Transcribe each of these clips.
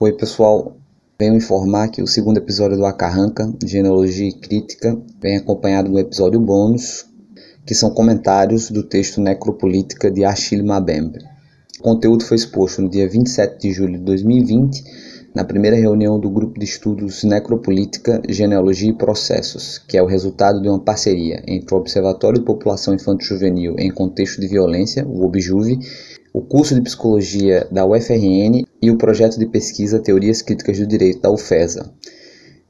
Oi, pessoal. Venho informar que o segundo episódio do Acarranca, Genealogia e Crítica, vem acompanhado do episódio bônus, que são comentários do texto Necropolítica de Achille Mabembe. O conteúdo foi exposto no dia 27 de julho de 2020, na primeira reunião do Grupo de Estudos Necropolítica, Genealogia e Processos, que é o resultado de uma parceria entre o Observatório de População Infanto-Juvenil em Contexto de Violência, o OBJUVE, o curso de Psicologia da UFRN e o projeto de pesquisa Teorias Críticas do Direito da UFESA.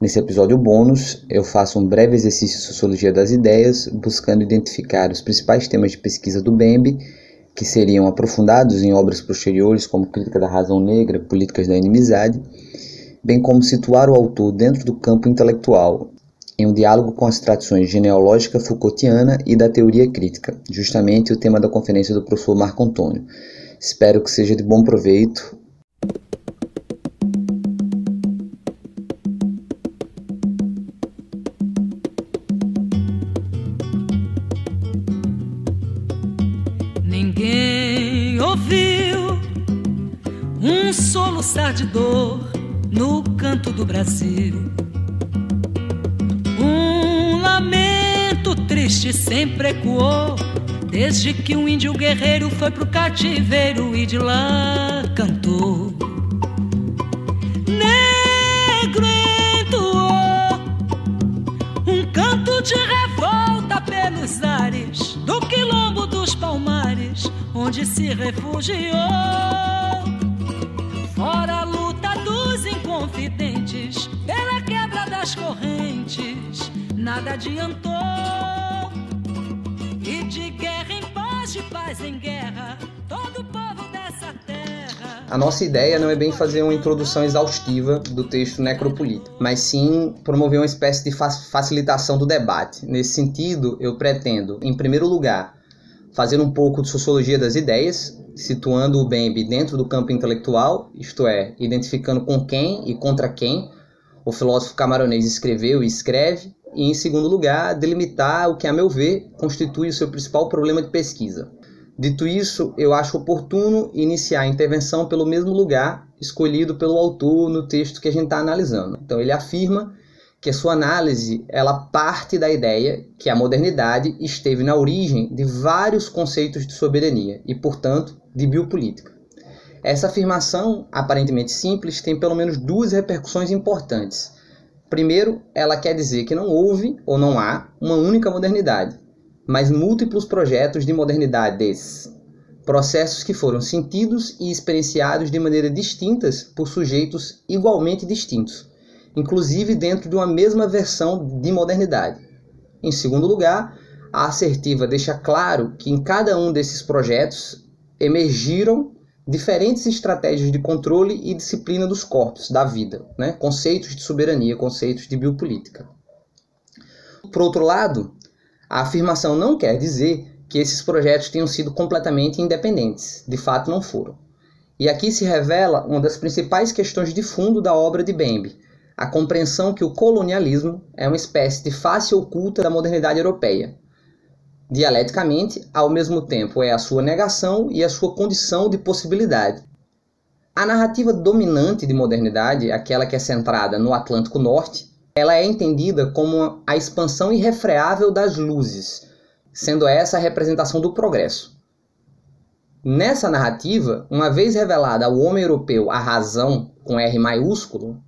Nesse episódio bônus, eu faço um breve exercício de sociologia das ideias, buscando identificar os principais temas de pesquisa do BEMB, que seriam aprofundados em obras posteriores como Crítica da Razão Negra, Políticas da Inimizade, bem como situar o autor dentro do campo intelectual, em um diálogo com as tradições genealógica Foucaultiana e da teoria crítica, justamente o tema da conferência do professor Marco Antônio. Espero que seja de bom proveito. Ninguém ouviu um soluçar de dor no canto do Brasil. Triste sempre ecoou Desde que um índio guerreiro foi pro cativeiro e de lá cantou. Negro entoou um canto de revolta pelos ares do quilombo dos palmares, onde se refugiou. Fora a luta dos inconfidentes, pela quebra das correntes, nada adiantou. E de guerra em paz, de paz em guerra, todo povo dessa terra. A nossa ideia não é bem fazer uma introdução exaustiva do texto necropolítico, mas sim promover uma espécie de facilitação do debate. Nesse sentido, eu pretendo, em primeiro lugar, fazer um pouco de sociologia das ideias, situando o Bembe dentro do campo intelectual, isto é, identificando com quem e contra quem o filósofo camaronês escreveu e escreve, e, em segundo lugar, delimitar o que, a meu ver, constitui o seu principal problema de pesquisa. Dito isso, eu acho oportuno iniciar a intervenção pelo mesmo lugar escolhido pelo autor no texto que a gente está analisando. Então, ele afirma que a sua análise ela parte da ideia que a modernidade esteve na origem de vários conceitos de soberania e, portanto, de biopolítica. Essa afirmação, aparentemente simples, tem pelo menos duas repercussões importantes. Primeiro, ela quer dizer que não houve ou não há uma única modernidade, mas múltiplos projetos de modernidades, processos que foram sentidos e experienciados de maneira distintas por sujeitos igualmente distintos, inclusive dentro de uma mesma versão de modernidade. Em segundo lugar, a assertiva deixa claro que em cada um desses projetos emergiram diferentes estratégias de controle e disciplina dos corpos, da vida, né? conceitos de soberania, conceitos de biopolítica. Por outro lado, a afirmação não quer dizer que esses projetos tenham sido completamente independentes, de fato não foram. E aqui se revela uma das principais questões de fundo da obra de Bembe, a compreensão que o colonialismo é uma espécie de face oculta da modernidade europeia, dialeticamente, ao mesmo tempo é a sua negação e a sua condição de possibilidade. A narrativa dominante de modernidade, aquela que é centrada no Atlântico Norte, ela é entendida como a expansão irrefreável das luzes, sendo essa a representação do progresso. Nessa narrativa, uma vez revelada ao homem europeu a razão com R maiúsculo,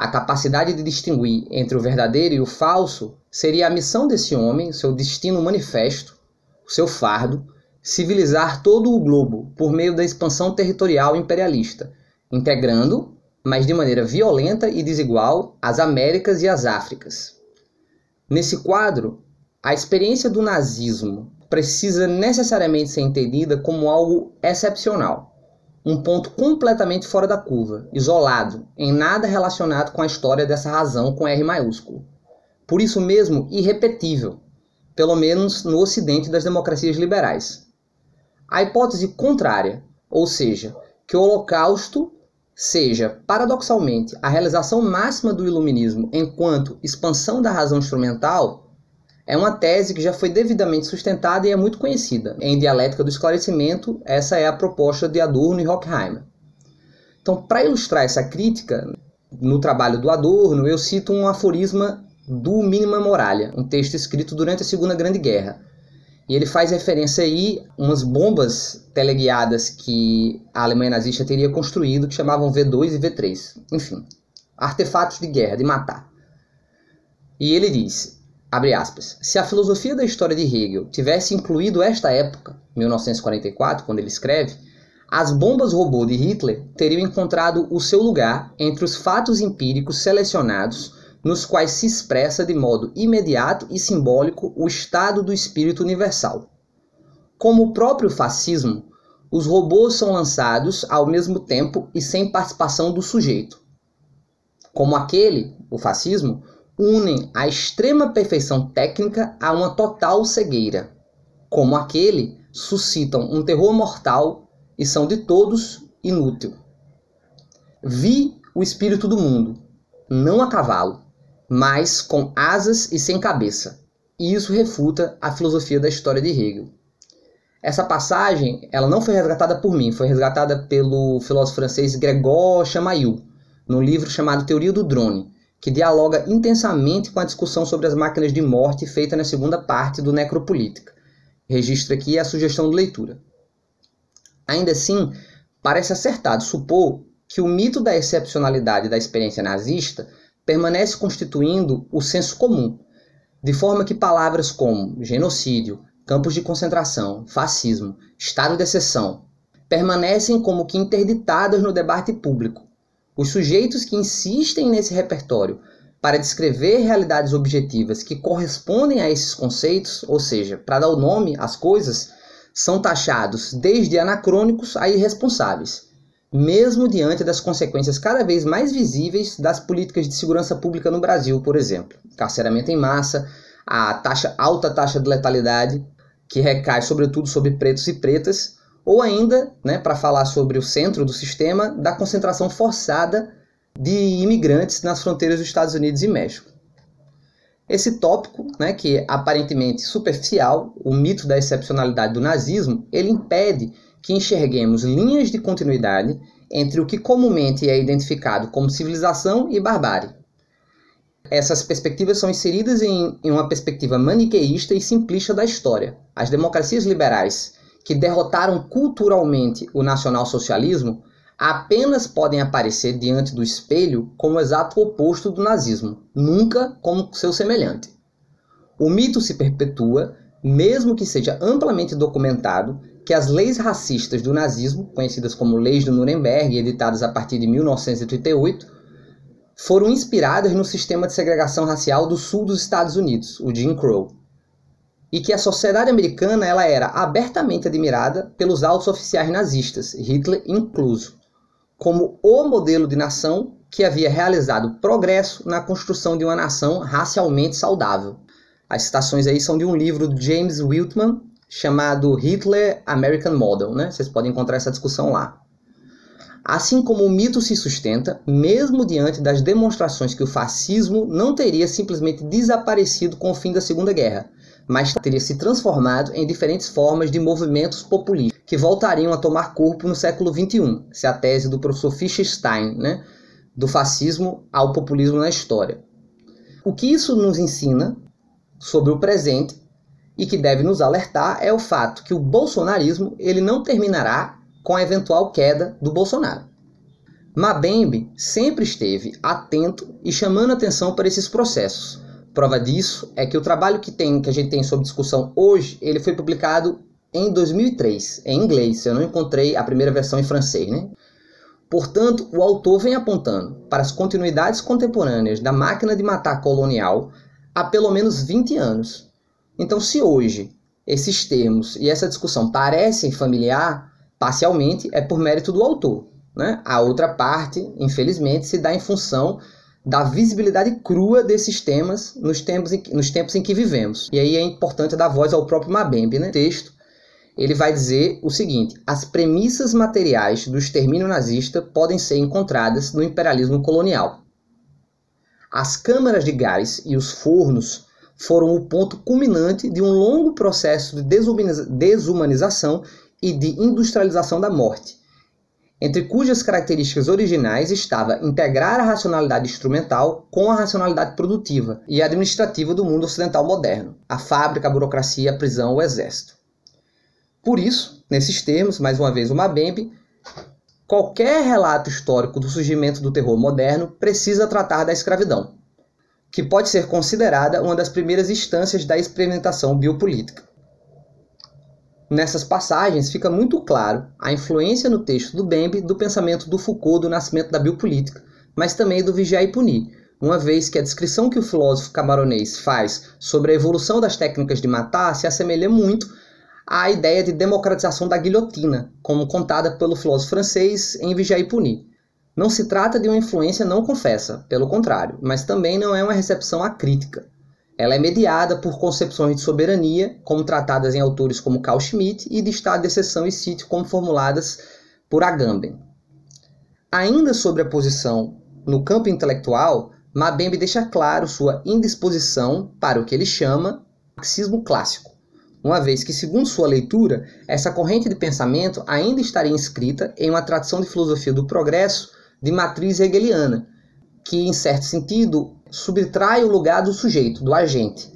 a capacidade de distinguir entre o verdadeiro e o falso seria a missão desse homem, seu destino manifesto, o seu fardo, civilizar todo o globo por meio da expansão territorial imperialista, integrando, mas de maneira violenta e desigual, as Américas e as Áfricas. Nesse quadro, a experiência do nazismo precisa necessariamente ser entendida como algo excepcional um ponto completamente fora da curva, isolado, em nada relacionado com a história dessa razão com R maiúsculo. Por isso mesmo, irrepetível, pelo menos no ocidente das democracias liberais. A hipótese contrária, ou seja, que o Holocausto seja, paradoxalmente, a realização máxima do iluminismo enquanto expansão da razão instrumental, é uma tese que já foi devidamente sustentada e é muito conhecida. Em Dialética do Esclarecimento, essa é a proposta de Adorno e Horkheimer. Então, para ilustrar essa crítica, no trabalho do Adorno, eu cito um aforisma do Minima Moralia, um texto escrito durante a Segunda Grande Guerra. E ele faz referência aí a umas bombas teleguiadas que a Alemanha nazista teria construído, que chamavam V2 e V3. Enfim, artefatos de guerra, de matar. E ele diz, aspas, se a filosofia da história de Hegel tivesse incluído esta época, 1944, quando ele escreve, as bombas robô de Hitler teriam encontrado o seu lugar entre os fatos empíricos selecionados nos quais se expressa de modo imediato e simbólico o estado do espírito universal. Como o próprio fascismo, os robôs são lançados ao mesmo tempo e sem participação do sujeito. Como aquele, o fascismo, unem a extrema perfeição técnica a uma total cegueira. Como aquele, suscitam um terror mortal e são de todos inútil. Vi o espírito do mundo, não a cavalo, mas com asas e sem cabeça. E isso refuta a filosofia da história de Hegel. Essa passagem, ela não foi resgatada por mim, foi resgatada pelo filósofo francês Gregor Chamaillou, no livro chamado Teoria do Drone, que dialoga intensamente com a discussão sobre as máquinas de morte feita na segunda parte do Necropolítica. Registro aqui a sugestão de leitura. Ainda assim, parece acertado supor que o mito da excepcionalidade da experiência nazista permanece constituindo o senso comum, de forma que palavras como genocídio, campos de concentração, fascismo, estado de exceção permanecem como que interditadas no debate público. Os sujeitos que insistem nesse repertório para descrever realidades objetivas que correspondem a esses conceitos, ou seja, para dar o nome às coisas, são taxados desde anacrônicos a irresponsáveis, mesmo diante das consequências cada vez mais visíveis das políticas de segurança pública no Brasil, por exemplo, carceramento em massa, a taxa, alta taxa de letalidade, que recai sobretudo sobre pretos e pretas, ou ainda, né, para falar sobre o centro do sistema, da concentração forçada de imigrantes nas fronteiras dos Estados Unidos e México. Esse tópico, né, que é aparentemente superficial, o mito da excepcionalidade do nazismo, ele impede que enxerguemos linhas de continuidade entre o que comumente é identificado como civilização e barbárie. Essas perspectivas são inseridas em, em uma perspectiva maniqueísta e simplista da história. As democracias liberais, que derrotaram culturalmente o nacionalsocialismo, apenas podem aparecer diante do espelho como o exato oposto do nazismo, nunca como seu semelhante. O mito se perpetua, mesmo que seja amplamente documentado que as leis racistas do nazismo, conhecidas como Leis do Nuremberg, editadas a partir de 1938, foram inspiradas no sistema de segregação racial do sul dos Estados Unidos, o Jim Crow, e que a sociedade americana ela era abertamente admirada pelos altos oficiais nazistas, Hitler incluso como o modelo de nação que havia realizado progresso na construção de uma nação racialmente saudável. As citações aí são de um livro de James Wiltman chamado Hitler American Model, né? Vocês podem encontrar essa discussão lá. Assim como o mito se sustenta, mesmo diante das demonstrações que o fascismo não teria simplesmente desaparecido com o fim da Segunda Guerra, mas teria se transformado em diferentes formas de movimentos populistas que voltariam a tomar corpo no século XXI, se é a tese do professor Fischstein, né, do fascismo ao populismo na história. O que isso nos ensina sobre o presente e que deve nos alertar é o fato que o bolsonarismo ele não terminará com a eventual queda do Bolsonaro. Mabembe sempre esteve atento e chamando atenção para esses processos, Prova disso é que o trabalho que, tem, que a gente tem sobre discussão hoje, ele foi publicado em 2003, em inglês. Eu não encontrei a primeira versão em francês, né? Portanto, o autor vem apontando para as continuidades contemporâneas da máquina de matar colonial há pelo menos 20 anos. Então, se hoje esses termos e essa discussão parecem familiar, parcialmente é por mérito do autor. Né? A outra parte, infelizmente, se dá em função da visibilidade crua desses temas nos tempos, em, nos tempos em que vivemos. E aí é importante dar voz ao próprio Mabembe, né? texto, ele vai dizer o seguinte: as premissas materiais do extermínio nazista podem ser encontradas no imperialismo colonial. As câmaras de gás e os fornos foram o ponto culminante de um longo processo de desumanização e de industrialização da morte. Entre cujas características originais estava integrar a racionalidade instrumental com a racionalidade produtiva e administrativa do mundo ocidental moderno, a fábrica, a burocracia, a prisão, o exército. Por isso, nesses termos, mais uma vez o Mabembe, qualquer relato histórico do surgimento do terror moderno precisa tratar da escravidão, que pode ser considerada uma das primeiras instâncias da experimentação biopolítica. Nessas passagens fica muito claro a influência no texto do Bembe do pensamento do Foucault do nascimento da biopolítica, mas também do vigiar e punir, uma vez que a descrição que o filósofo camaronês faz sobre a evolução das técnicas de matar se assemelha muito à ideia de democratização da guilhotina, como contada pelo filósofo francês em Vigiar e Punir. Não se trata de uma influência não confessa, pelo contrário, mas também não é uma recepção acrítica. Ela é mediada por concepções de soberania, como tratadas em autores como Carl Schmitt, e de estado de exceção e sítio, como formuladas por Agamben. Ainda sobre a posição no campo intelectual, Mabembe deixa claro sua indisposição para o que ele chama marxismo clássico, uma vez que, segundo sua leitura, essa corrente de pensamento ainda estaria inscrita em uma tradição de filosofia do progresso de matriz hegeliana, que, em certo sentido, subtrai o lugar do sujeito, do agente.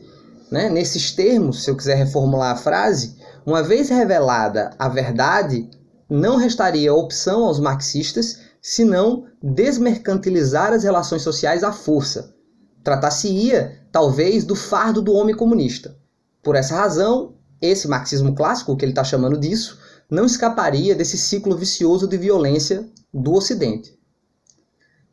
Né? Nesses termos, se eu quiser reformular a frase, uma vez revelada a verdade, não restaria opção aos marxistas senão desmercantilizar as relações sociais à força. Tratar-se-ia, talvez, do fardo do homem comunista. Por essa razão, esse marxismo clássico, que ele está chamando disso, não escaparia desse ciclo vicioso de violência do Ocidente.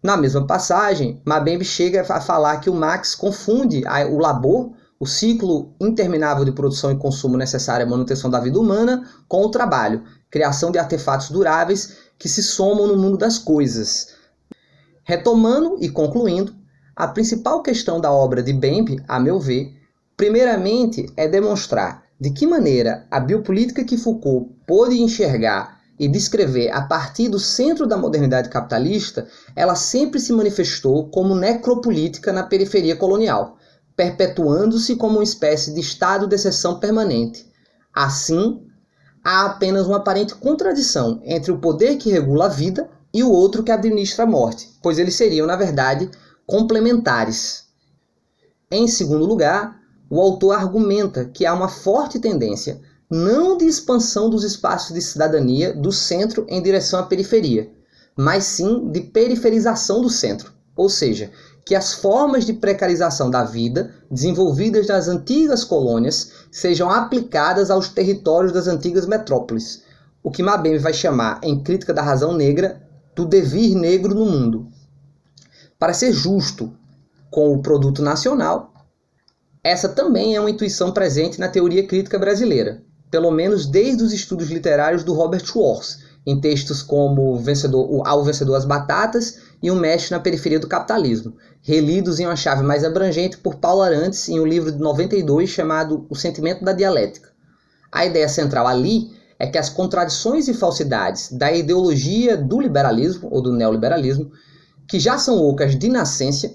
Na mesma passagem, Mabembe chega a falar que o Marx confunde o labor, o ciclo interminável de produção e consumo necessário à manutenção da vida humana, com o trabalho, criação de artefatos duráveis que se somam no mundo das coisas. Retomando e concluindo, a principal questão da obra de Bembe, a meu ver, primeiramente é demonstrar de que maneira a biopolítica que Foucault pôde enxergar e descrever a partir do centro da modernidade capitalista, ela sempre se manifestou como necropolítica na periferia colonial, perpetuando-se como uma espécie de estado de exceção permanente. Assim, há apenas uma aparente contradição entre o poder que regula a vida e o outro que administra a morte, pois eles seriam, na verdade, complementares. Em segundo lugar, o autor argumenta que há uma forte tendência não de expansão dos espaços de cidadania do centro em direção à periferia, mas sim de periferização do centro, ou seja, que as formas de precarização da vida desenvolvidas nas antigas colônias sejam aplicadas aos territórios das antigas metrópoles, o que Mabem vai chamar, em Crítica da Razão Negra, do devir negro no mundo. Para ser justo com o produto nacional, essa também é uma intuição presente na teoria crítica brasileira, pelo menos desde os estudos literários do Robert Schwartz, em textos como vencedor, Ao Vencedor as Batatas e O Mestre na Periferia do Capitalismo, relidos em uma chave mais abrangente por Paulo Arantes em um livro de 92 chamado O Sentimento da Dialética. A ideia central ali é que as contradições e falsidades da ideologia do liberalismo ou do neoliberalismo, que já são ocas de nascência,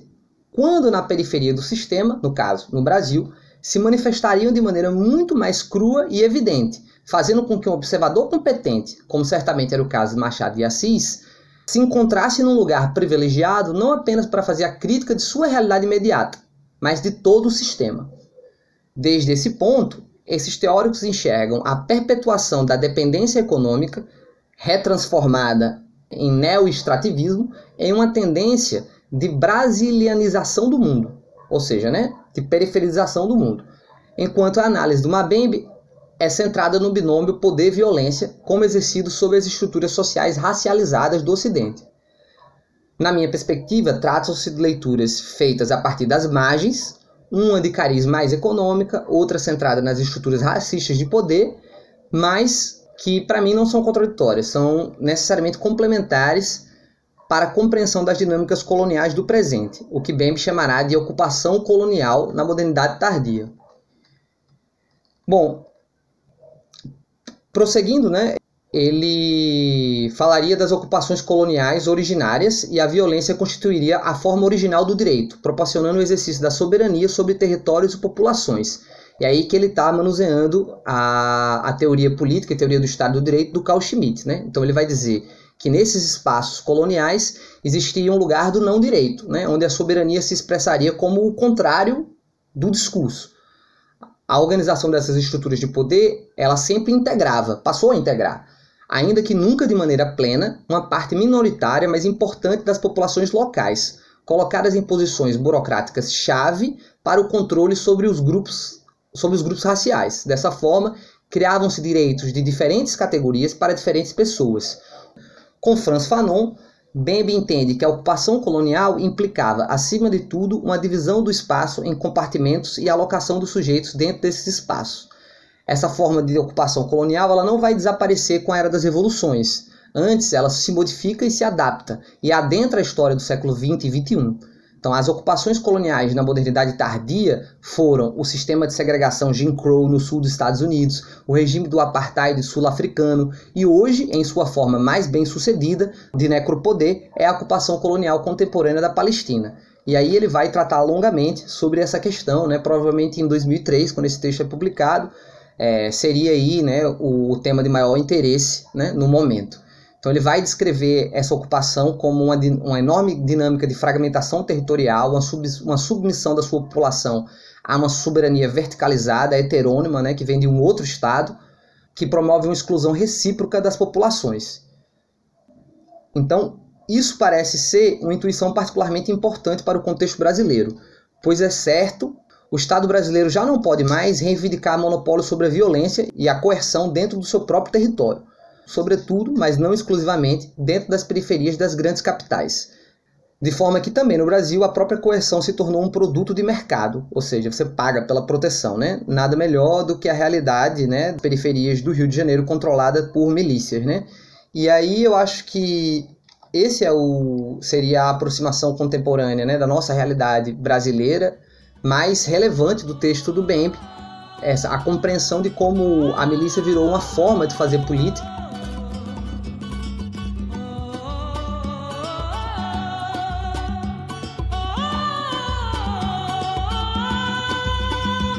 quando na periferia do sistema, no caso, no Brasil, se manifestariam de maneira muito mais crua e evidente, fazendo com que um observador competente, como certamente era o caso de Machado de Assis, se encontrasse num lugar privilegiado não apenas para fazer a crítica de sua realidade imediata, mas de todo o sistema. Desde esse ponto, esses teóricos enxergam a perpetuação da dependência econômica, retransformada em neo-extrativismo, em uma tendência de brasilianização do mundo, ou seja, né, de periferização do mundo, enquanto a análise do Mabembe é centrada no binômio poder-violência como exercido sobre as estruturas sociais racializadas do Ocidente. Na minha perspectiva, tratam-se de leituras feitas a partir das margens, uma de cariz mais econômica, outra centrada nas estruturas racistas de poder, mas que para mim não são contraditórias, são necessariamente complementares para a compreensão das dinâmicas coloniais do presente, o que Bembe chamará de ocupação colonial na modernidade tardia. Bom, prosseguindo, né, ele falaria das ocupações coloniais originárias e a violência constituiria a forma original do direito, proporcionando o exercício da soberania sobre territórios e populações. E aí que ele está manuseando a, a teoria política e teoria do Estado do Direito do Carl Schmitt. Né? Então ele vai dizer que nesses espaços coloniais existia um lugar do não direito, né, onde a soberania se expressaria como o contrário do discurso. A organização dessas estruturas de poder, ela sempre integrava, passou a integrar, ainda que nunca de maneira plena, uma parte minoritária, mas importante das populações locais, colocadas em posições burocráticas chave para o controle sobre os grupos, sobre os grupos raciais. Dessa forma, criavam-se direitos de diferentes categorias para diferentes pessoas. Com Franz Fanon, Bembe entende que a ocupação colonial implicava, acima de tudo, uma divisão do espaço em compartimentos e alocação dos sujeitos dentro desses espaços. Essa forma de ocupação colonial ela não vai desaparecer com a era das revoluções. Antes, ela se modifica e se adapta, e adentra a história do século XX e XXI. Então, as ocupações coloniais na modernidade tardia foram o sistema de segregação Jim Crow no sul dos Estados Unidos, o regime do apartheid sul-africano e hoje, em sua forma mais bem sucedida, de necropoder, é a ocupação colonial contemporânea da Palestina. E aí ele vai tratar longamente sobre essa questão, né? provavelmente em 2003, quando esse texto é publicado, é, seria aí né, o, o tema de maior interesse né, no momento. Então ele vai descrever essa ocupação como uma, uma enorme dinâmica de fragmentação territorial, uma, sub, uma submissão da sua população a uma soberania verticalizada, heterônima, né, que vem de um outro Estado, que promove uma exclusão recíproca das populações. Então, isso parece ser uma intuição particularmente importante para o contexto brasileiro, pois é certo o Estado brasileiro já não pode mais reivindicar monopólio sobre a violência e a coerção dentro do seu próprio território sobretudo, mas não exclusivamente, dentro das periferias das grandes capitais. De forma que também no Brasil a própria coerção se tornou um produto de mercado, ou seja, você paga pela proteção, né? Nada melhor do que a realidade, né, periferias do Rio de Janeiro controlada por milícias, né? E aí eu acho que esse é o seria a aproximação contemporânea, né, da nossa realidade brasileira mais relevante do texto do Bemp, essa a compreensão de como a milícia virou uma forma de fazer política